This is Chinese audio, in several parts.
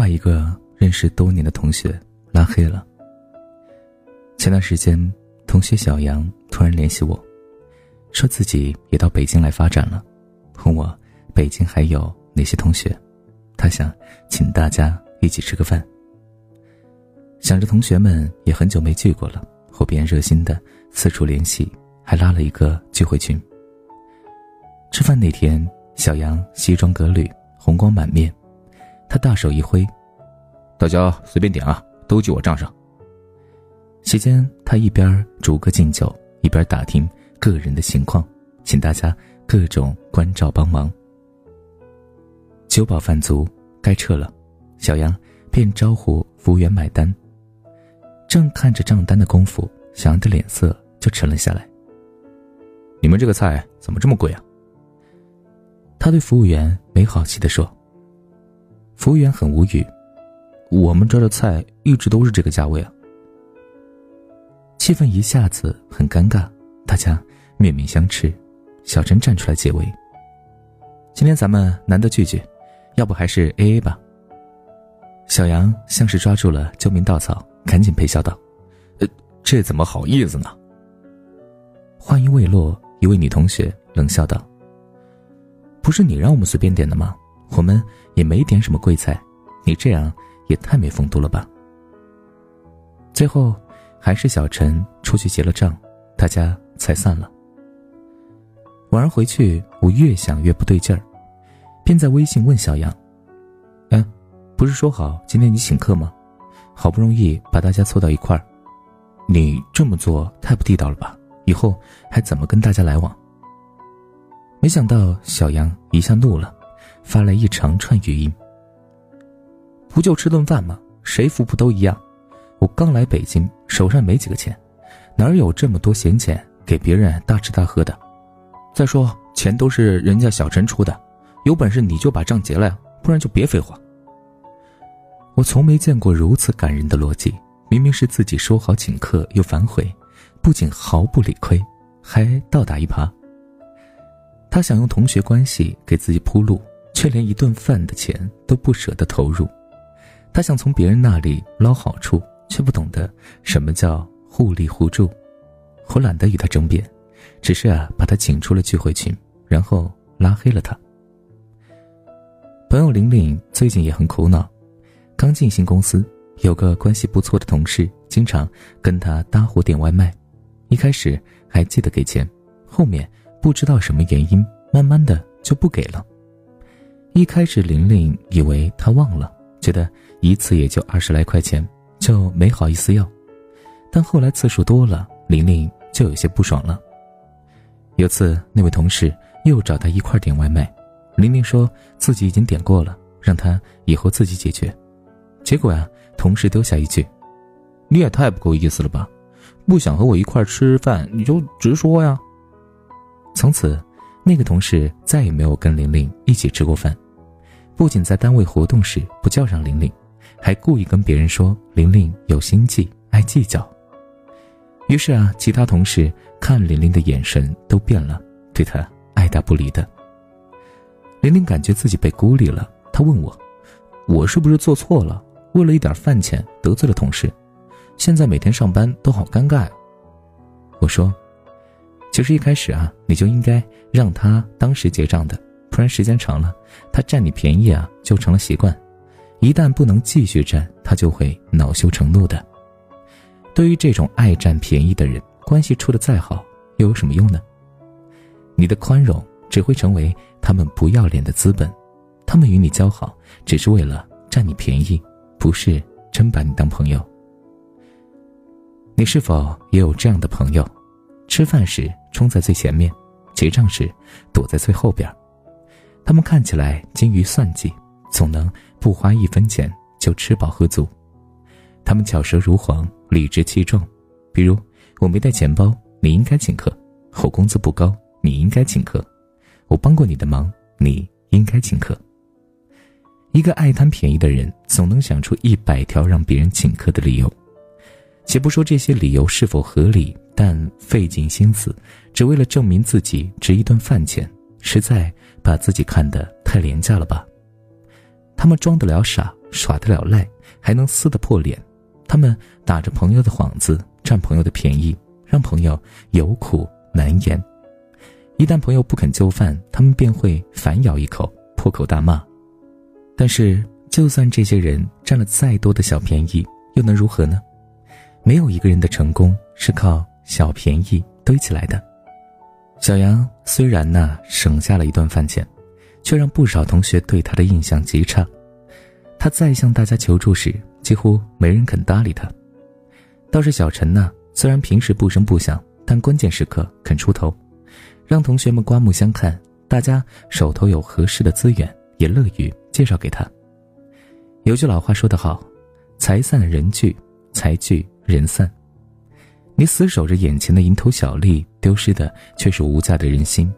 把一个认识多年的同学拉黑了。前段时间，同学小杨突然联系我，说自己也到北京来发展了，问我北京还有哪些同学，他想请大家一起吃个饭。想着同学们也很久没聚过了，我便热心的四处联系，还拉了一个聚会群。吃饭那天，小杨西装革履，红光满面。他大手一挥，大家随便点啊，都记我账上。席间，他一边逐个敬酒，一边打听个人的情况，请大家各种关照帮忙。酒饱饭足，该撤了，小杨便招呼服务员买单。正看着账单的功夫，小杨的脸色就沉了下来。你们这个菜怎么这么贵啊？他对服务员没好气的说。服务员很无语，我们这儿的菜一直都是这个价位啊。气氛一下子很尴尬，大家面面相觑。小陈站出来解围：“今天咱们难得聚聚，要不还是 A A 吧？”小杨像是抓住了救命稻草，赶紧陪笑道：“呃，这怎么好意思呢？”话音未落，一位女同学冷笑道：“不是你让我们随便点的吗？”我们也没点什么贵菜，你这样也太没风度了吧。最后，还是小陈出去结了账，大家才散了。晚上回去，我越想越不对劲儿，便在微信问小杨：“嗯，不是说好今天你请客吗？好不容易把大家凑到一块儿，你这么做太不地道了吧？以后还怎么跟大家来往？”没想到小杨一下怒了。发来一长串语音。不就吃顿饭吗？谁福不都一样？我刚来北京，手上没几个钱，哪有这么多闲钱给别人大吃大喝的？再说钱都是人家小陈出的，有本事你就把账结了呀，不然就别废话。我从没见过如此感人的逻辑，明明是自己说好请客又反悔，不仅毫不理亏，还倒打一耙。他想用同学关系给自己铺路。却连一顿饭的钱都不舍得投入，他想从别人那里捞好处，却不懂得什么叫互利互助。我懒得与他争辩，只是啊，把他请出了聚会群，然后拉黑了他。朋友玲玲最近也很苦恼，刚进新公司，有个关系不错的同事经常跟他搭伙点外卖，一开始还记得给钱，后面不知道什么原因，慢慢的就不给了。一开始，玲玲以为他忘了，觉得一次也就二十来块钱，就没好意思要。但后来次数多了，玲玲就有些不爽了。有次，那位同事又找她一块点外卖，玲玲说自己已经点过了，让她以后自己解决。结果呀，同事丢下一句：“你也太不够意思了吧？不想和我一块吃饭，你就直说呀。”从此。那个同事再也没有跟玲玲一起吃过饭，不仅在单位活动时不叫上玲玲，还故意跟别人说玲玲有心计、爱计较。于是啊，其他同事看玲玲的眼神都变了，对她爱答不理的。玲玲感觉自己被孤立了，她问我：“我是不是做错了？为了一点饭钱得罪了同事，现在每天上班都好尴尬。”我说。其实一开始啊，你就应该让他当时结账的，不然时间长了，他占你便宜啊，就成了习惯。一旦不能继续占，他就会恼羞成怒的。对于这种爱占便宜的人，关系处的再好，又有什么用呢？你的宽容只会成为他们不要脸的资本。他们与你交好，只是为了占你便宜，不是真把你当朋友。你是否也有这样的朋友？吃饭时冲在最前面，结账时躲在最后边他们看起来精于算计，总能不花一分钱就吃饱喝足。他们巧舌如簧，理直气壮。比如我没带钱包，你应该请客；我工资不高，你应该请客；我帮过你的忙，你应该请客。一个爱贪便宜的人，总能想出一百条让别人请客的理由。且不说这些理由是否合理。但费尽心思，只为了证明自己值一顿饭钱，实在把自己看得太廉价了吧？他们装得了傻，耍得了赖，还能撕得破脸。他们打着朋友的幌子，占朋友的便宜，让朋友有苦难言。一旦朋友不肯就范，他们便会反咬一口，破口大骂。但是，就算这些人占了再多的小便宜，又能如何呢？没有一个人的成功是靠小便宜堆起来的。小杨虽然呢省下了一顿饭钱，却让不少同学对他的印象极差。他再向大家求助时，几乎没人肯搭理他。倒是小陈呢，虽然平时不声不响，但关键时刻肯出头。让同学们刮目相看，大家手头有合适的资源，也乐于介绍给他。有句老话说得好：“财散人聚，财聚人散。”你死守着眼前的蝇头小利，丢失的却是无价的人心。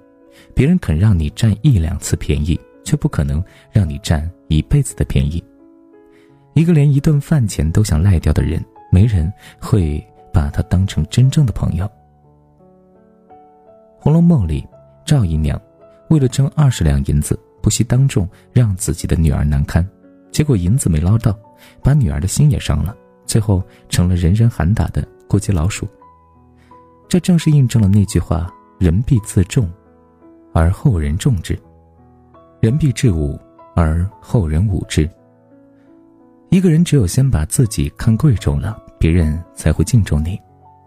别人肯让你占一两次便宜，却不可能让你占一辈子的便宜。一个连一顿饭钱都想赖掉的人，没人会把他当成真正的朋友。《红楼梦》里，赵姨娘为了争二十两银子，不惜当众让自己的女儿难堪，结果银子没捞到，把女儿的心也伤了，最后成了人人喊打的过街老鼠。这正是印证了那句话：“人必自重，而后人重之；人必自侮，而后人侮之。”一个人只有先把自己看贵重了，别人才会敬重你。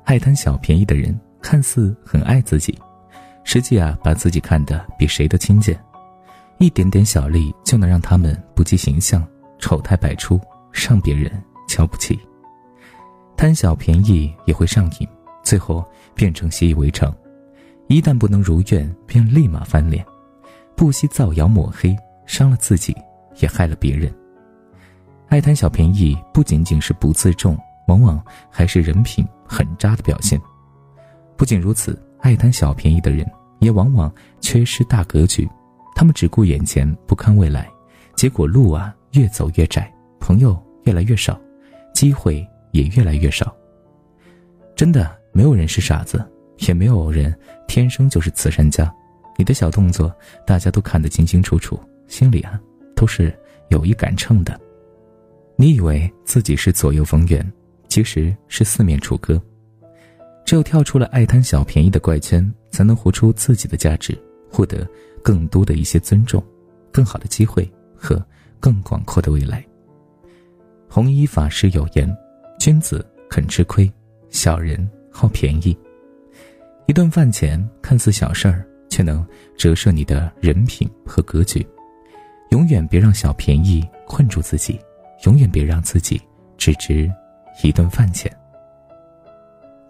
爱贪小便宜的人，看似很爱自己。实际啊，把自己看得比谁都轻贱，一点点小利就能让他们不计形象、丑态百出，让别人瞧不起。贪小便宜也会上瘾，最后变成习以为常。一旦不能如愿，便立马翻脸，不惜造谣抹黑，伤了自己，也害了别人。爱贪小便宜不仅仅是不自重，往往还是人品很渣的表现。不仅如此。爱贪小便宜的人，也往往缺失大格局，他们只顾眼前，不看未来，结果路啊越走越窄，朋友越来越少，机会也越来越少。真的，没有人是傻子，也没有人天生就是慈善家。你的小动作，大家都看得清清楚楚，心里啊都是有一杆秤的。你以为自己是左右逢源，其实是四面楚歌。只有跳出了爱贪小便宜的怪圈，才能活出自己的价值，获得更多的一些尊重、更好的机会和更广阔的未来。弘一法师有言：“君子肯吃亏，小人好便宜。”一顿饭钱看似小事儿，却能折射你的人品和格局。永远别让小便宜困住自己，永远别让自己只值一顿饭钱。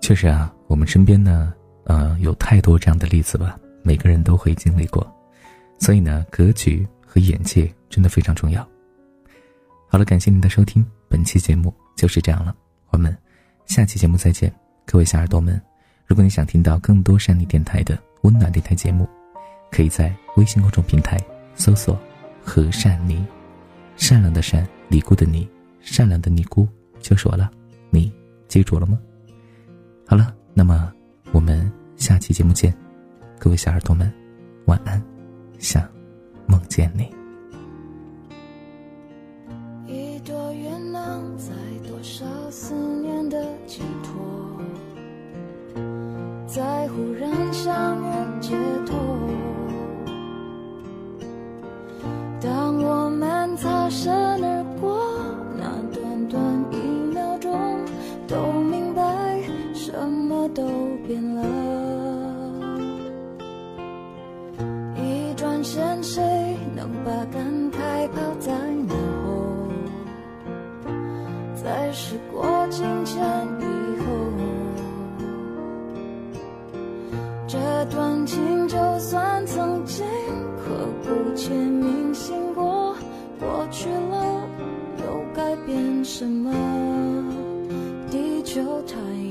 确实啊，我们身边呢，呃，有太多这样的例子吧，每个人都会经历过，所以呢，格局和眼界真的非常重要。好了，感谢您的收听，本期节目就是这样了，我们下期节目再见，各位小耳朵们，如果你想听到更多善妮电台的温暖电台节目，可以在微信公众平台搜索“和善尼”，善良的善，尼姑的尼，善良的尼姑就是我了，你记住了吗？好了，那么我们下期节目见，各位小耳朵们，晚安，想梦见你。忽然相遇街头，当我们擦身而过，那短短一秒钟，都明白。什么都变了，一转身，谁能把感慨抛在脑后？在时过境迁情就算曾经刻骨且铭心过，过去了又改变什么？地球太。